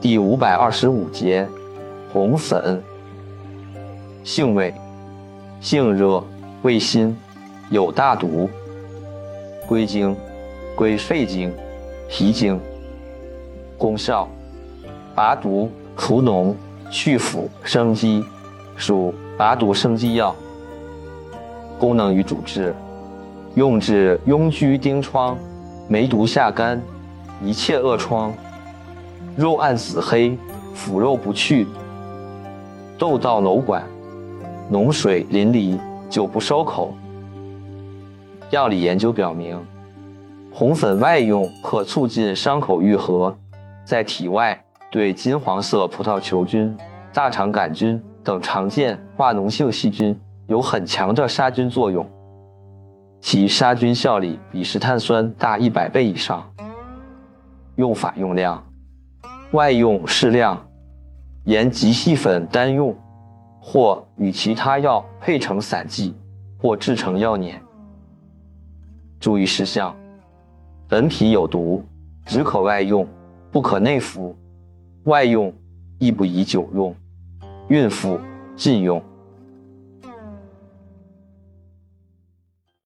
第五百二十五节，红粉。性味：性热，味辛，有大毒。归经：归肺经、脾经。功效：拔毒、除脓、去腐、生肌，属拔毒生肌药。功能与主治：用治痈疽疔疮、梅毒下干、一切恶疮。肉暗紫黑，腐肉不去，豆道瘘管，脓水淋漓，久不收口。药理研究表明，红粉外用可促进伤口愈合，在体外对金黄色葡萄球菌、大肠杆菌等常见化脓性细菌有很强的杀菌作用，其杀菌效力比石碳酸大一百倍以上。用法用量。外用适量，盐极细粉单用，或与其他药配成散剂，或制成药碾。注意事项：本品有毒，只可外用，不可内服。外用亦不宜久用，孕妇禁用。